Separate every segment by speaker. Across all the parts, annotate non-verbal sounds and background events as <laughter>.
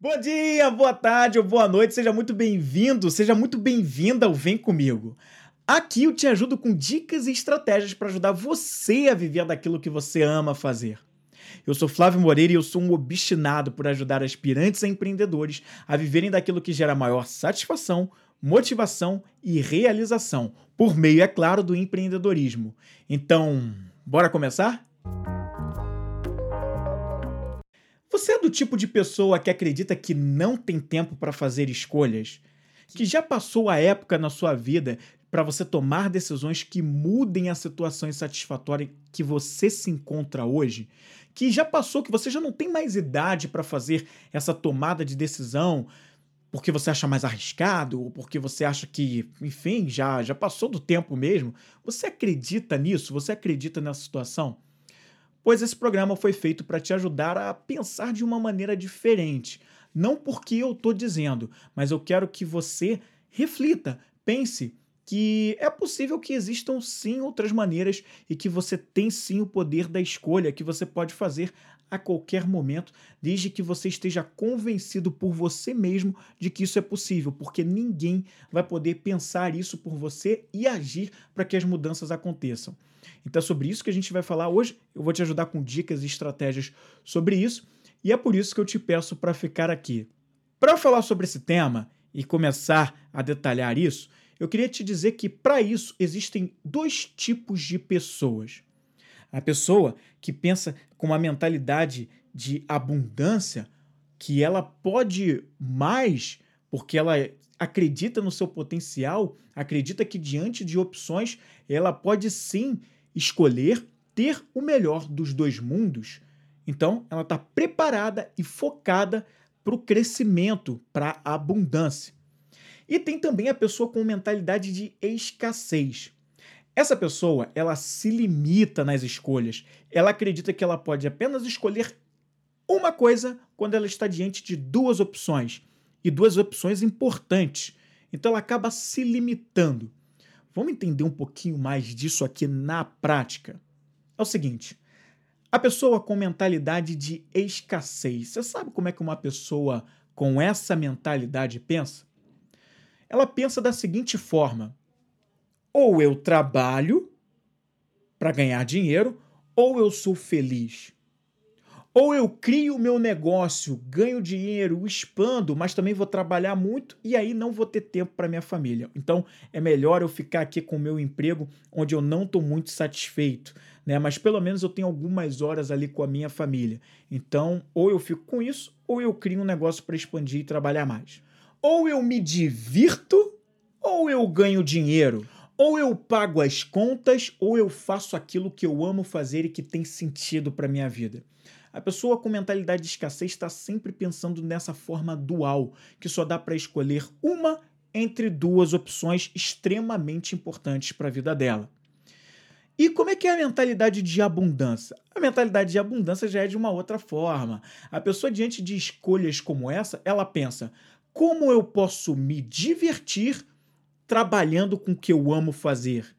Speaker 1: Bom dia, boa tarde ou boa noite, seja muito bem-vindo, seja muito bem-vinda ao Vem Comigo. Aqui eu te ajudo com dicas e estratégias para ajudar você a viver daquilo que você ama fazer. Eu sou Flávio Moreira e eu sou um obstinado por ajudar aspirantes a empreendedores a viverem daquilo que gera maior satisfação, motivação e realização, por meio, é claro, do empreendedorismo. Então, bora começar? Você é do tipo de pessoa que acredita que não tem tempo para fazer escolhas? Que já passou a época na sua vida para você tomar decisões que mudem a situação insatisfatória que você se encontra hoje? Que já passou, que você já não tem mais idade para fazer essa tomada de decisão porque você acha mais arriscado ou porque você acha que, enfim, já, já passou do tempo mesmo? Você acredita nisso? Você acredita nessa situação? Pois esse programa foi feito para te ajudar a pensar de uma maneira diferente. Não porque eu estou dizendo, mas eu quero que você reflita, pense que é possível que existam sim outras maneiras e que você tem sim o poder da escolha que você pode fazer a qualquer momento, desde que você esteja convencido por você mesmo de que isso é possível, porque ninguém vai poder pensar isso por você e agir para que as mudanças aconteçam. Então é sobre isso que a gente vai falar hoje. Eu vou te ajudar com dicas e estratégias sobre isso, e é por isso que eu te peço para ficar aqui. Para falar sobre esse tema e começar a detalhar isso, eu queria te dizer que para isso existem dois tipos de pessoas. A pessoa que pensa com uma mentalidade de abundância, que ela pode mais porque ela acredita no seu potencial, acredita que diante de opções ela pode sim escolher ter o melhor dos dois mundos. Então, ela está preparada e focada para o crescimento, para a abundância. E tem também a pessoa com mentalidade de escassez. Essa pessoa, ela se limita nas escolhas. Ela acredita que ela pode apenas escolher uma coisa quando ela está diante de duas opções e duas opções importantes. Então ela acaba se limitando. Vamos entender um pouquinho mais disso aqui na prática. É o seguinte: a pessoa com mentalidade de escassez, você sabe como é que uma pessoa com essa mentalidade pensa? Ela pensa da seguinte forma: ou eu trabalho para ganhar dinheiro, ou eu sou feliz. Ou eu crio o meu negócio, ganho dinheiro, expando, mas também vou trabalhar muito e aí não vou ter tempo para minha família. Então é melhor eu ficar aqui com o meu emprego onde eu não estou muito satisfeito, né? Mas pelo menos eu tenho algumas horas ali com a minha família. Então, ou eu fico com isso, ou eu crio um negócio para expandir e trabalhar mais. Ou eu me divirto, ou eu ganho dinheiro. Ou eu pago as contas, ou eu faço aquilo que eu amo fazer e que tem sentido para minha vida. A pessoa com mentalidade de escassez está sempre pensando nessa forma dual, que só dá para escolher uma entre duas opções extremamente importantes para a vida dela. E como é que é a mentalidade de abundância? A mentalidade de abundância já é de uma outra forma. A pessoa diante de escolhas como essa, ela pensa: como eu posso me divertir trabalhando com o que eu amo fazer?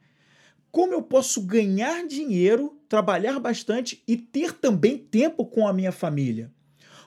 Speaker 1: Como eu posso ganhar dinheiro, trabalhar bastante e ter também tempo com a minha família?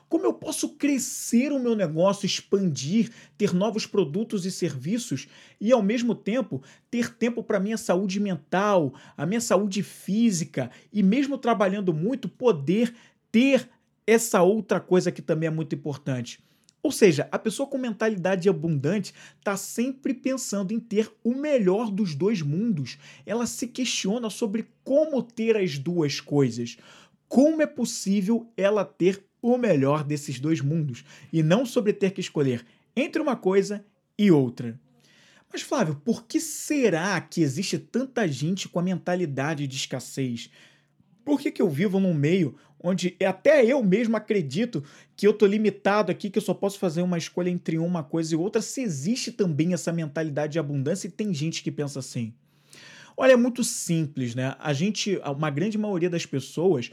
Speaker 1: Como eu posso crescer o meu negócio, expandir, ter novos produtos e serviços e, ao mesmo tempo, ter tempo para a minha saúde mental, a minha saúde física e, mesmo trabalhando muito, poder ter essa outra coisa que também é muito importante? Ou seja, a pessoa com mentalidade abundante está sempre pensando em ter o melhor dos dois mundos. Ela se questiona sobre como ter as duas coisas. Como é possível ela ter o melhor desses dois mundos? E não sobre ter que escolher entre uma coisa e outra. Mas, Flávio, por que será que existe tanta gente com a mentalidade de escassez? Por que, que eu vivo num meio onde até eu mesmo acredito que eu estou limitado aqui, que eu só posso fazer uma escolha entre uma coisa e outra, se existe também essa mentalidade de abundância e tem gente que pensa assim. Olha, é muito simples, né? A gente, uma grande maioria das pessoas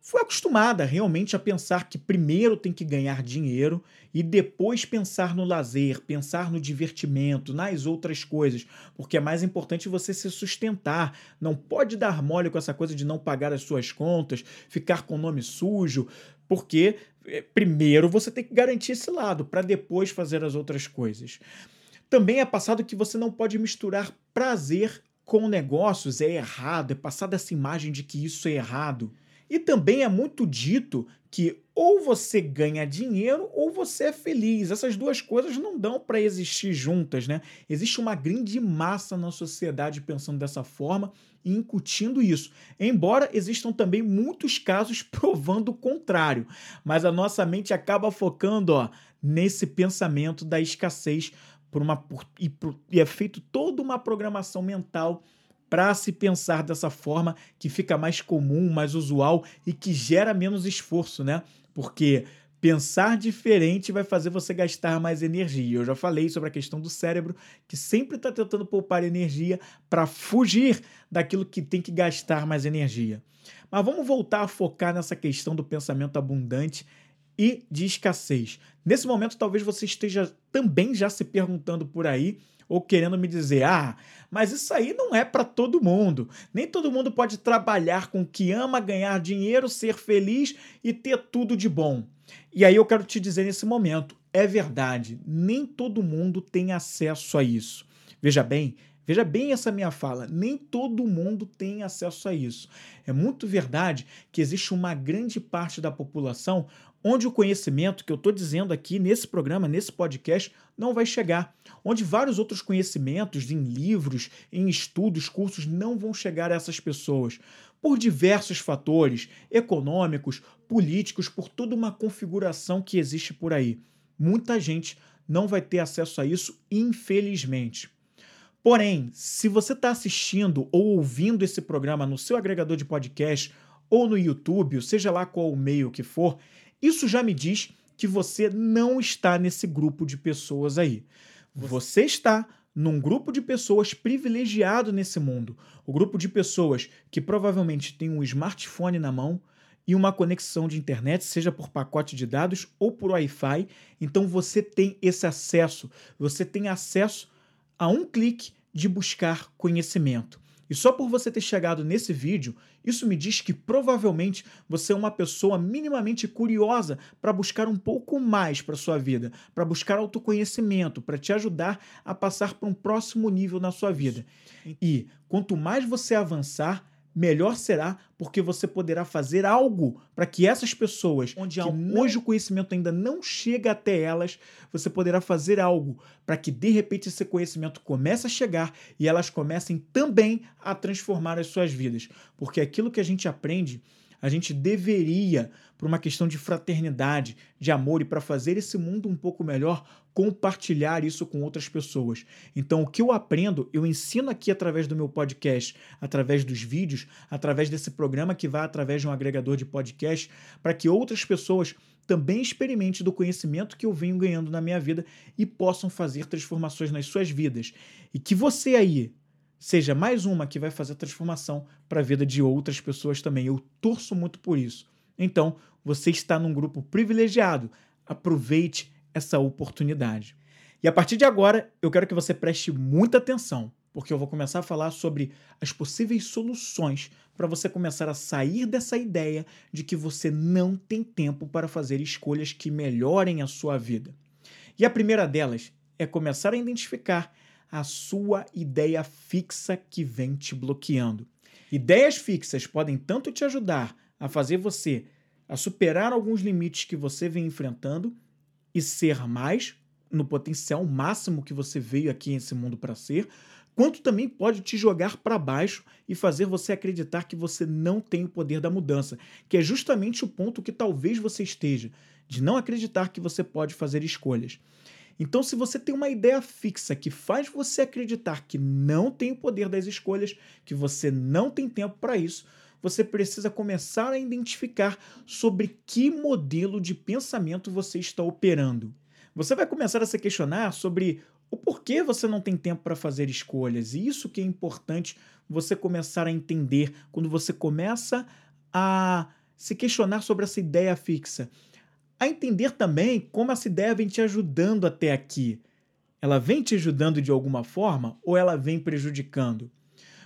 Speaker 1: foi acostumada realmente a pensar que primeiro tem que ganhar dinheiro e depois pensar no lazer, pensar no divertimento, nas outras coisas, porque é mais importante você se sustentar. Não pode dar mole com essa coisa de não pagar as suas contas, ficar com o nome sujo, porque é, primeiro você tem que garantir esse lado para depois fazer as outras coisas. Também é passado que você não pode misturar prazer com negócios, é errado, é passada essa imagem de que isso é errado. E também é muito dito que ou você ganha dinheiro ou você é feliz. Essas duas coisas não dão para existir juntas, né? Existe uma grande massa na sociedade pensando dessa forma e incutindo isso. Embora existam também muitos casos <laughs> provando o contrário, mas a nossa mente acaba focando, ó, nesse pensamento da escassez por uma por, e, por, e é feito toda uma programação mental para se pensar dessa forma que fica mais comum, mais usual e que gera menos esforço, né? Porque pensar diferente vai fazer você gastar mais energia. Eu já falei sobre a questão do cérebro, que sempre está tentando poupar energia para fugir daquilo que tem que gastar mais energia. Mas vamos voltar a focar nessa questão do pensamento abundante e de escassez. Nesse momento, talvez você esteja também já se perguntando por aí ou querendo me dizer: ah, mas isso aí não é para todo mundo. Nem todo mundo pode trabalhar com o que ama, ganhar dinheiro, ser feliz e ter tudo de bom. E aí eu quero te dizer nesse momento: é verdade, nem todo mundo tem acesso a isso. Veja bem, Veja bem essa minha fala, nem todo mundo tem acesso a isso. É muito verdade que existe uma grande parte da população onde o conhecimento que eu estou dizendo aqui nesse programa, nesse podcast, não vai chegar. Onde vários outros conhecimentos em livros, em estudos, cursos não vão chegar a essas pessoas. Por diversos fatores econômicos, políticos, por toda uma configuração que existe por aí. Muita gente não vai ter acesso a isso, infelizmente. Porém, se você está assistindo ou ouvindo esse programa no seu agregador de podcast ou no YouTube, seja lá qual o meio que for, isso já me diz que você não está nesse grupo de pessoas aí. Você está num grupo de pessoas privilegiado nesse mundo. O grupo de pessoas que provavelmente tem um smartphone na mão e uma conexão de internet, seja por pacote de dados ou por Wi-Fi. Então você tem esse acesso. Você tem acesso a um clique de buscar conhecimento. E só por você ter chegado nesse vídeo, isso me diz que provavelmente você é uma pessoa minimamente curiosa para buscar um pouco mais para sua vida, para buscar autoconhecimento, para te ajudar a passar para um próximo nível na sua vida. E quanto mais você avançar, melhor será porque você poderá fazer algo para que essas pessoas, onde hoje o conhecimento ainda não chega até elas, você poderá fazer algo para que de repente esse conhecimento comece a chegar e elas comecem também a transformar as suas vidas. Porque aquilo que a gente aprende a gente deveria, por uma questão de fraternidade, de amor e para fazer esse mundo um pouco melhor, compartilhar isso com outras pessoas. Então, o que eu aprendo, eu ensino aqui através do meu podcast, através dos vídeos, através desse programa que vai através de um agregador de podcast, para que outras pessoas também experimentem do conhecimento que eu venho ganhando na minha vida e possam fazer transformações nas suas vidas. E que você aí, seja mais uma que vai fazer a transformação para a vida de outras pessoas também. Eu torço muito por isso. Então, você está num grupo privilegiado. Aproveite essa oportunidade. E a partir de agora, eu quero que você preste muita atenção, porque eu vou começar a falar sobre as possíveis soluções para você começar a sair dessa ideia de que você não tem tempo para fazer escolhas que melhorem a sua vida. E a primeira delas é começar a identificar a sua ideia fixa que vem te bloqueando. Ideias fixas podem tanto te ajudar a fazer você a superar alguns limites que você vem enfrentando e ser mais no potencial máximo que você veio aqui nesse mundo para ser, quanto também pode te jogar para baixo e fazer você acreditar que você não tem o poder da mudança, que é justamente o ponto que talvez você esteja, de não acreditar que você pode fazer escolhas. Então, se você tem uma ideia fixa que faz você acreditar que não tem o poder das escolhas, que você não tem tempo para isso, você precisa começar a identificar sobre que modelo de pensamento você está operando. Você vai começar a se questionar sobre o porquê você não tem tempo para fazer escolhas. E isso que é importante você começar a entender quando você começa a se questionar sobre essa ideia fixa a entender também como essa ideia vem te ajudando até aqui. Ela vem te ajudando de alguma forma ou ela vem prejudicando?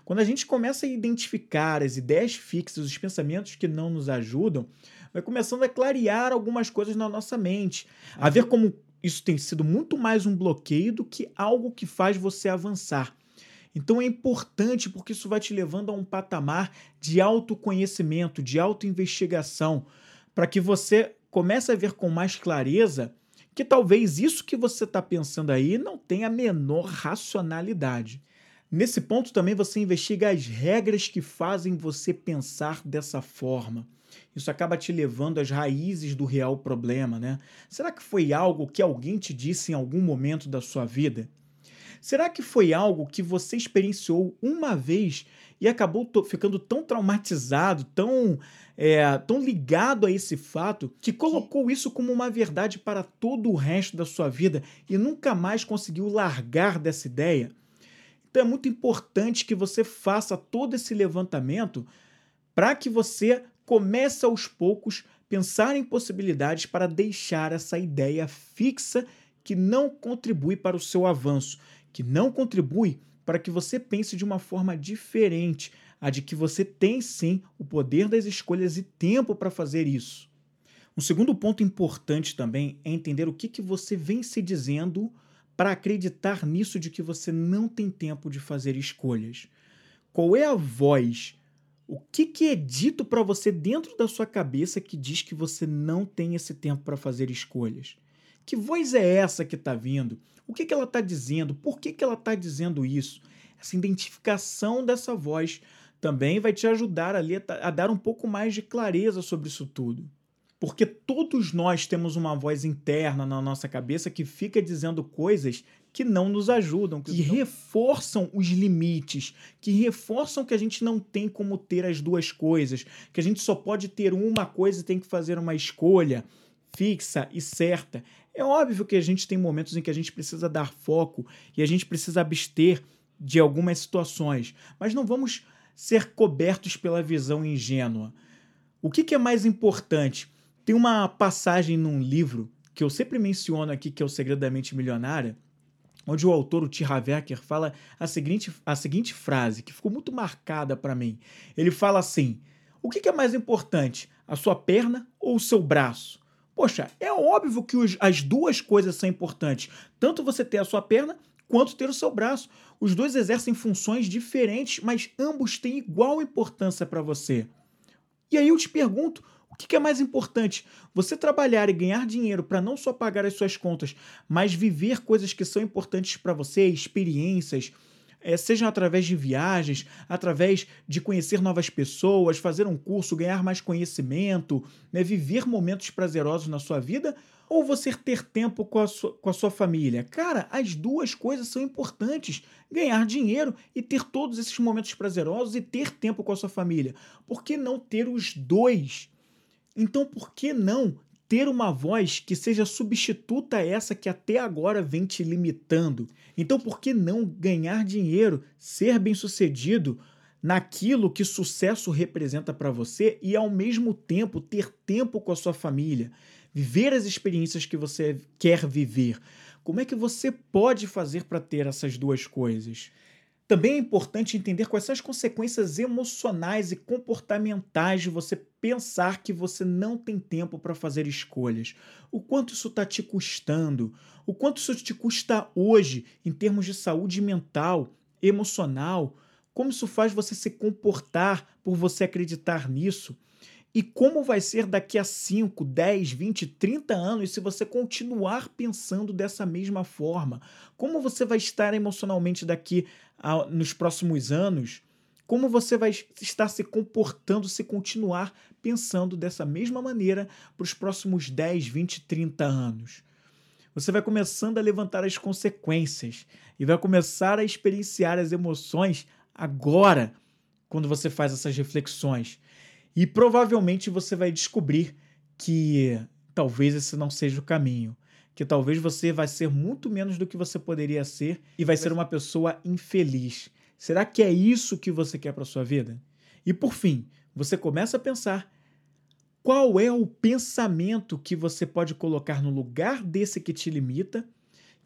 Speaker 1: Quando a gente começa a identificar as ideias fixas, os pensamentos que não nos ajudam, vai começando a clarear algumas coisas na nossa mente, a ver como isso tem sido muito mais um bloqueio do que algo que faz você avançar. Então é importante porque isso vai te levando a um patamar de autoconhecimento, de autoinvestigação, para que você comece a ver com mais clareza que talvez isso que você está pensando aí não tenha a menor racionalidade. Nesse ponto também você investiga as regras que fazem você pensar dessa forma. Isso acaba te levando às raízes do real problema, né? Será que foi algo que alguém te disse em algum momento da sua vida? Será que foi algo que você experienciou uma vez e acabou ficando tão traumatizado, tão, é, tão ligado a esse fato, que colocou isso como uma verdade para todo o resto da sua vida e nunca mais conseguiu largar dessa ideia? Então é muito importante que você faça todo esse levantamento para que você comece aos poucos pensar em possibilidades para deixar essa ideia fixa que não contribui para o seu avanço, que não contribui para que você pense de uma forma diferente, a de que você tem sim o poder das escolhas e tempo para fazer isso. Um segundo ponto importante também é entender o que, que você vem se dizendo para acreditar nisso de que você não tem tempo de fazer escolhas. Qual é a voz? O que, que é dito para você dentro da sua cabeça que diz que você não tem esse tempo para fazer escolhas? Que voz é essa que está vindo? O que, que ela está dizendo? Por que, que ela está dizendo isso? Essa identificação dessa voz também vai te ajudar ali a, a dar um pouco mais de clareza sobre isso tudo. Porque todos nós temos uma voz interna na nossa cabeça que fica dizendo coisas que não nos ajudam, que não... reforçam os limites, que reforçam que a gente não tem como ter as duas coisas, que a gente só pode ter uma coisa e tem que fazer uma escolha fixa e certa. É óbvio que a gente tem momentos em que a gente precisa dar foco e a gente precisa abster de algumas situações, mas não vamos ser cobertos pela visão ingênua. O que, que é mais importante? Tem uma passagem num livro que eu sempre menciono aqui, que é o Segredo da Mente Milionária, onde o autor, o T. Haverker, fala a seguinte, a seguinte frase, que ficou muito marcada para mim. Ele fala assim: O que, que é mais importante, a sua perna ou o seu braço? Poxa, é óbvio que os, as duas coisas são importantes. Tanto você ter a sua perna quanto ter o seu braço. Os dois exercem funções diferentes, mas ambos têm igual importância para você. E aí eu te pergunto, o que é mais importante? Você trabalhar e ganhar dinheiro para não só pagar as suas contas, mas viver coisas que são importantes para você, experiências, é, sejam através de viagens, através de conhecer novas pessoas, fazer um curso, ganhar mais conhecimento, né, viver momentos prazerosos na sua vida, ou você ter tempo com a, sua, com a sua família? Cara, as duas coisas são importantes. Ganhar dinheiro e ter todos esses momentos prazerosos e ter tempo com a sua família. Por que não ter os dois? Então, por que não ter uma voz que seja substituta a essa que até agora vem te limitando. Então, por que não ganhar dinheiro, ser bem-sucedido naquilo que sucesso representa para você e ao mesmo tempo ter tempo com a sua família, viver as experiências que você quer viver? Como é que você pode fazer para ter essas duas coisas? Também é importante entender quais são as consequências emocionais e comportamentais de você pensar que você não tem tempo para fazer escolhas. O quanto isso está te custando, o quanto isso te custa hoje em termos de saúde mental, emocional, como isso faz você se comportar por você acreditar nisso. E como vai ser daqui a 5, 10, 20, 30 anos se você continuar pensando dessa mesma forma? Como você vai estar emocionalmente daqui a, nos próximos anos? Como você vai estar se comportando se continuar pensando dessa mesma maneira para os próximos 10, 20, 30 anos? Você vai começando a levantar as consequências e vai começar a experienciar as emoções agora, quando você faz essas reflexões. E provavelmente você vai descobrir que talvez esse não seja o caminho. Que talvez você vai ser muito menos do que você poderia ser e vai ser uma pessoa infeliz. Será que é isso que você quer para sua vida? E por fim, você começa a pensar qual é o pensamento que você pode colocar no lugar desse que te limita,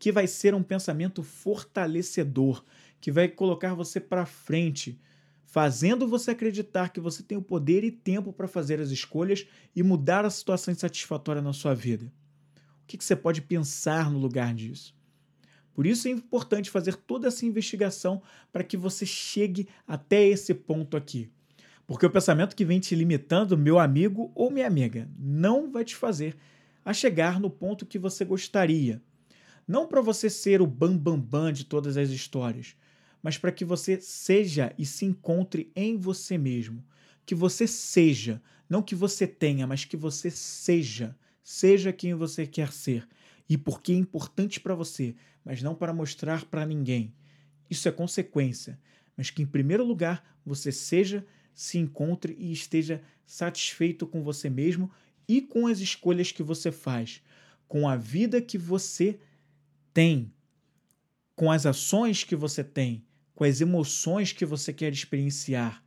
Speaker 1: que vai ser um pensamento fortalecedor, que vai colocar você para frente, fazendo você acreditar que você tem o poder e tempo para fazer as escolhas e mudar a situação insatisfatória na sua vida. O que, que você pode pensar no lugar disso? Por isso é importante fazer toda essa investigação para que você chegue até esse ponto aqui. Porque o pensamento que vem te limitando, meu amigo ou minha amiga, não vai te fazer a chegar no ponto que você gostaria. Não para você ser o bambambam bam, bam de todas as histórias, mas para que você seja e se encontre em você mesmo. Que você seja, não que você tenha, mas que você seja. Seja quem você quer ser e porque é importante para você, mas não para mostrar para ninguém. Isso é consequência, mas que em primeiro lugar você seja, se encontre e esteja satisfeito com você mesmo e com as escolhas que você faz, com a vida que você tem, com as ações que você tem, com as emoções que você quer experienciar,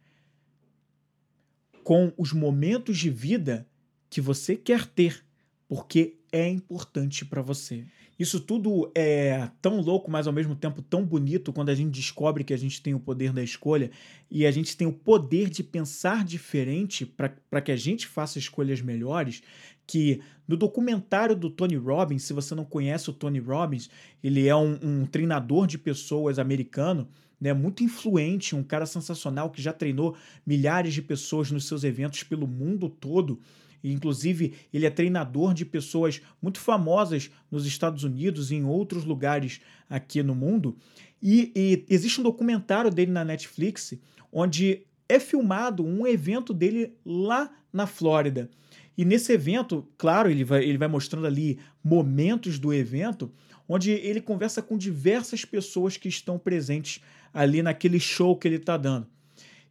Speaker 1: com os momentos de vida que você quer ter, porque é importante para você. Isso tudo é tão louco, mas ao mesmo tempo tão bonito quando a gente descobre que a gente tem o poder da escolha e a gente tem o poder de pensar diferente para que a gente faça escolhas melhores. Que no documentário do Tony Robbins, se você não conhece o Tony Robbins, ele é um, um treinador de pessoas americano. Né, muito influente, um cara sensacional que já treinou milhares de pessoas nos seus eventos pelo mundo todo. Inclusive, ele é treinador de pessoas muito famosas nos Estados Unidos e em outros lugares aqui no mundo. E, e existe um documentário dele na Netflix onde é filmado um evento dele lá na Flórida. E nesse evento, claro, ele vai, ele vai mostrando ali momentos do evento, onde ele conversa com diversas pessoas que estão presentes ali naquele show que ele está dando.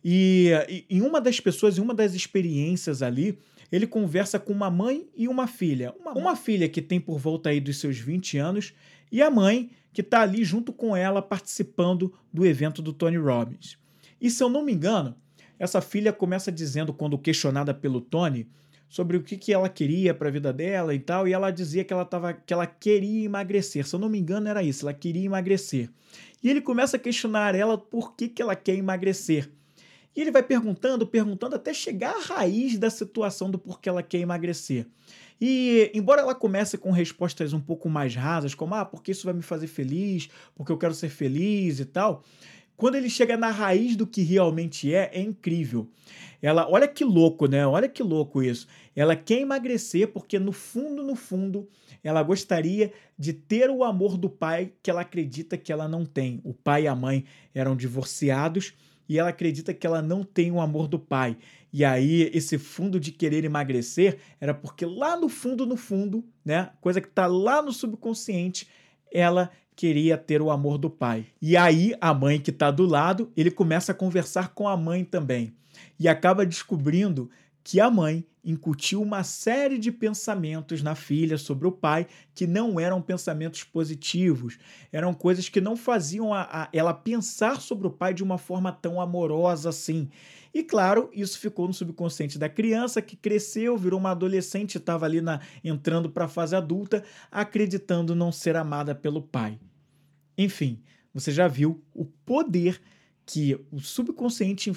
Speaker 1: E, e em uma das pessoas, em uma das experiências ali, ele conversa com uma mãe e uma filha. Uma, uma filha que tem por volta aí dos seus 20 anos e a mãe que está ali junto com ela participando do evento do Tony Robbins. E se eu não me engano, essa filha começa dizendo, quando questionada pelo Tony, sobre o que, que ela queria para a vida dela e tal, e ela dizia que ela, tava, que ela queria emagrecer. Se eu não me engano, era isso, ela queria emagrecer. E ele começa a questionar ela por que, que ela quer emagrecer. E ele vai perguntando, perguntando, até chegar à raiz da situação do porquê ela quer emagrecer. E, embora ela comece com respostas um pouco mais rasas, como, ah, porque isso vai me fazer feliz, porque eu quero ser feliz e tal, quando ele chega na raiz do que realmente é, é incrível. Ela, olha que louco, né? Olha que louco isso. Ela quer emagrecer porque no fundo, no fundo, ela gostaria de ter o amor do pai que ela acredita que ela não tem. O pai e a mãe eram divorciados e ela acredita que ela não tem o amor do pai. E aí, esse fundo de querer emagrecer era porque lá no fundo, no fundo, né? Coisa que tá lá no subconsciente, ela queria ter o amor do pai. E aí, a mãe que tá do lado, ele começa a conversar com a mãe também. E acaba descobrindo que a mãe incutiu uma série de pensamentos na filha sobre o pai que não eram pensamentos positivos, eram coisas que não faziam a, a, ela pensar sobre o pai de uma forma tão amorosa assim. E claro, isso ficou no subconsciente da criança que cresceu, virou uma adolescente, estava ali na, entrando para a fase adulta, acreditando não ser amada pelo pai. Enfim, você já viu o poder que o subconsciente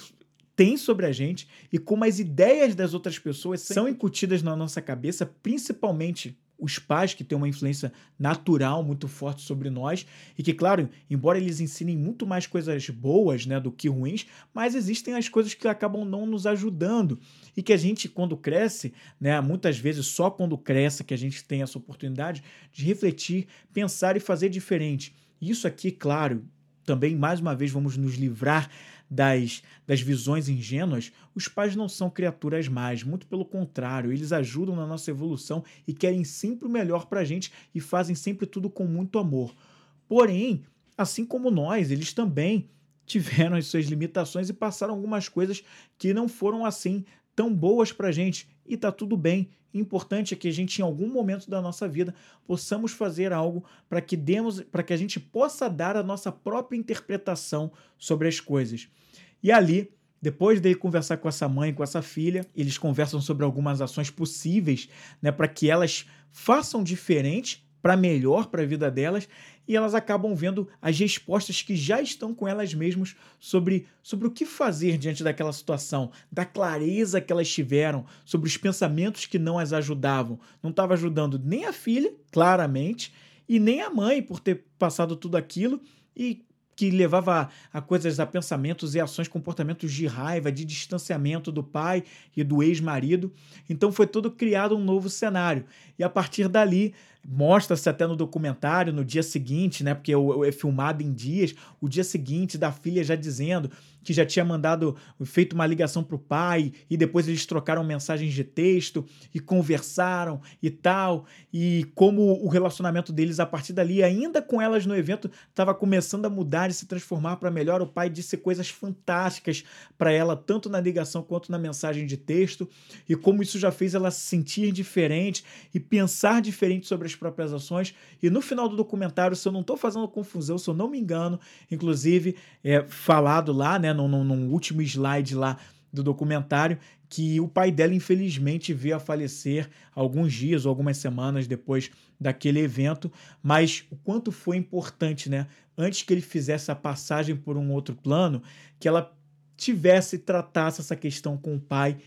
Speaker 1: tem sobre a gente e como as ideias das outras pessoas são incutidas na nossa cabeça, principalmente os pais que têm uma influência natural muito forte sobre nós e que, claro, embora eles ensinem muito mais coisas boas né, do que ruins, mas existem as coisas que acabam não nos ajudando e que a gente, quando cresce, né, muitas vezes só quando cresce que a gente tem essa oportunidade de refletir, pensar e fazer diferente. Isso aqui, claro, também mais uma vez vamos nos livrar das, das visões ingênuas, os pais não são criaturas más, muito pelo contrário, eles ajudam na nossa evolução e querem sempre o melhor para a gente e fazem sempre tudo com muito amor. Porém, assim como nós, eles também tiveram as suas limitações e passaram algumas coisas que não foram assim tão boas para gente e tá tudo bem. O importante é que a gente, em algum momento da nossa vida, possamos fazer algo para que demos, para que a gente possa dar a nossa própria interpretação sobre as coisas. E ali, depois de conversar com essa mãe, com essa filha, eles conversam sobre algumas ações possíveis, né, para que elas façam diferente para melhor para a vida delas e elas acabam vendo as respostas que já estão com elas mesmas sobre, sobre o que fazer diante daquela situação, da clareza que elas tiveram, sobre os pensamentos que não as ajudavam. Não estava ajudando nem a filha, claramente, e nem a mãe por ter passado tudo aquilo e que levava a, coisas, a pensamentos e ações, comportamentos de raiva, de distanciamento do pai e do ex-marido. Então foi todo criado um novo cenário. E a partir dali, mostra-se até no documentário, no dia seguinte, né? Porque é, filmado em dias, o dia seguinte da filha já dizendo que já tinha mandado, feito uma ligação para o pai, e depois eles trocaram mensagens de texto e conversaram e tal, e como o relacionamento deles a partir dali, ainda com elas no evento, estava começando a mudar e se transformar para melhor. O pai disse coisas fantásticas para ela, tanto na ligação quanto na mensagem de texto, e como isso já fez ela se sentir diferente e pensar diferente sobre as próprias ações. E no final do documentário, se eu não estou fazendo confusão, se eu não me engano, inclusive é falado lá, né, num, num último slide lá do documentário, que o pai dela, infelizmente, veio a falecer alguns dias ou algumas semanas depois daquele evento, mas o quanto foi importante, né? Antes que ele fizesse a passagem por um outro plano, que ela tivesse, tratasse essa questão com o pai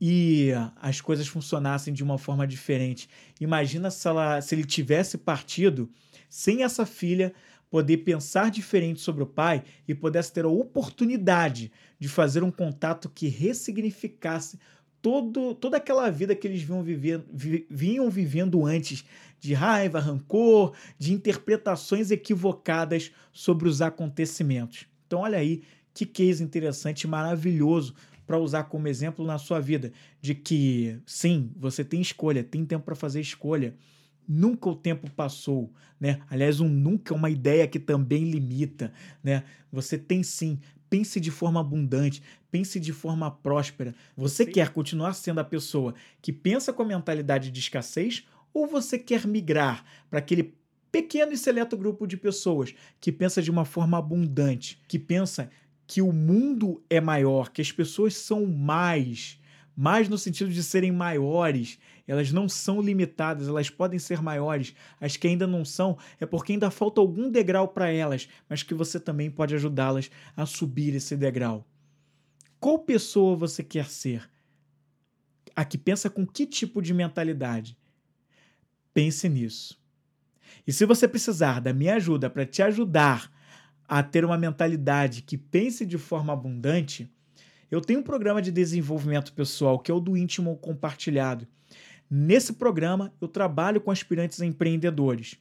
Speaker 1: e as coisas funcionassem de uma forma diferente. Imagina se, ela, se ele tivesse partido sem essa filha poder pensar diferente sobre o pai e pudesse ter a oportunidade de fazer um contato que ressignificasse todo, toda aquela vida que eles vinham, viver, vi, vinham vivendo antes, de raiva, rancor, de interpretações equivocadas sobre os acontecimentos. Então, olha aí que case interessante maravilhoso para usar como exemplo na sua vida, de que sim, você tem escolha, tem tempo para fazer escolha nunca o tempo passou, né? Aliás, um nunca é uma ideia que também limita, né? Você tem sim, pense de forma abundante, pense de forma próspera. Você sim. quer continuar sendo a pessoa que pensa com a mentalidade de escassez ou você quer migrar para aquele pequeno e seleto grupo de pessoas que pensa de uma forma abundante, que pensa que o mundo é maior, que as pessoas são mais, mais no sentido de serem maiores elas não são limitadas, elas podem ser maiores. As que ainda não são é porque ainda falta algum degrau para elas, mas que você também pode ajudá-las a subir esse degrau. Qual pessoa você quer ser? A que pensa com que tipo de mentalidade? Pense nisso. E se você precisar da minha ajuda para te ajudar a ter uma mentalidade que pense de forma abundante, eu tenho um programa de desenvolvimento pessoal que é o do íntimo compartilhado. Nesse programa, eu trabalho com aspirantes empreendedores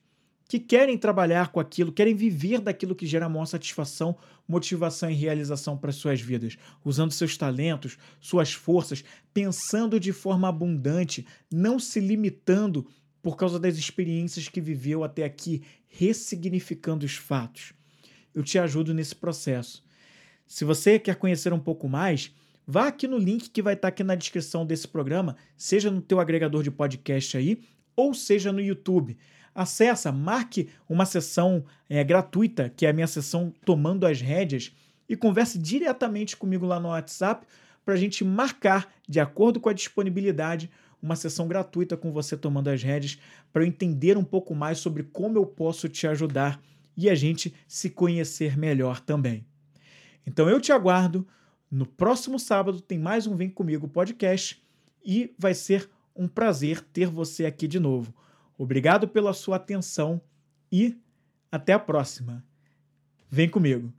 Speaker 1: que querem trabalhar com aquilo, querem viver daquilo que gera maior satisfação, motivação e realização para suas vidas, usando seus talentos, suas forças, pensando de forma abundante, não se limitando por causa das experiências que viveu até aqui, ressignificando os fatos. Eu te ajudo nesse processo. Se você quer conhecer um pouco mais, vá aqui no link que vai estar aqui na descrição desse programa, seja no teu agregador de podcast aí, ou seja no YouTube. Acessa, marque uma sessão é, gratuita, que é a minha sessão Tomando as Rédeas, e converse diretamente comigo lá no WhatsApp para a gente marcar, de acordo com a disponibilidade, uma sessão gratuita com você tomando as rédeas para eu entender um pouco mais sobre como eu posso te ajudar e a gente se conhecer melhor também. Então eu te aguardo no próximo sábado tem mais um Vem Comigo podcast e vai ser um prazer ter você aqui de novo. Obrigado pela sua atenção e até a próxima. Vem comigo.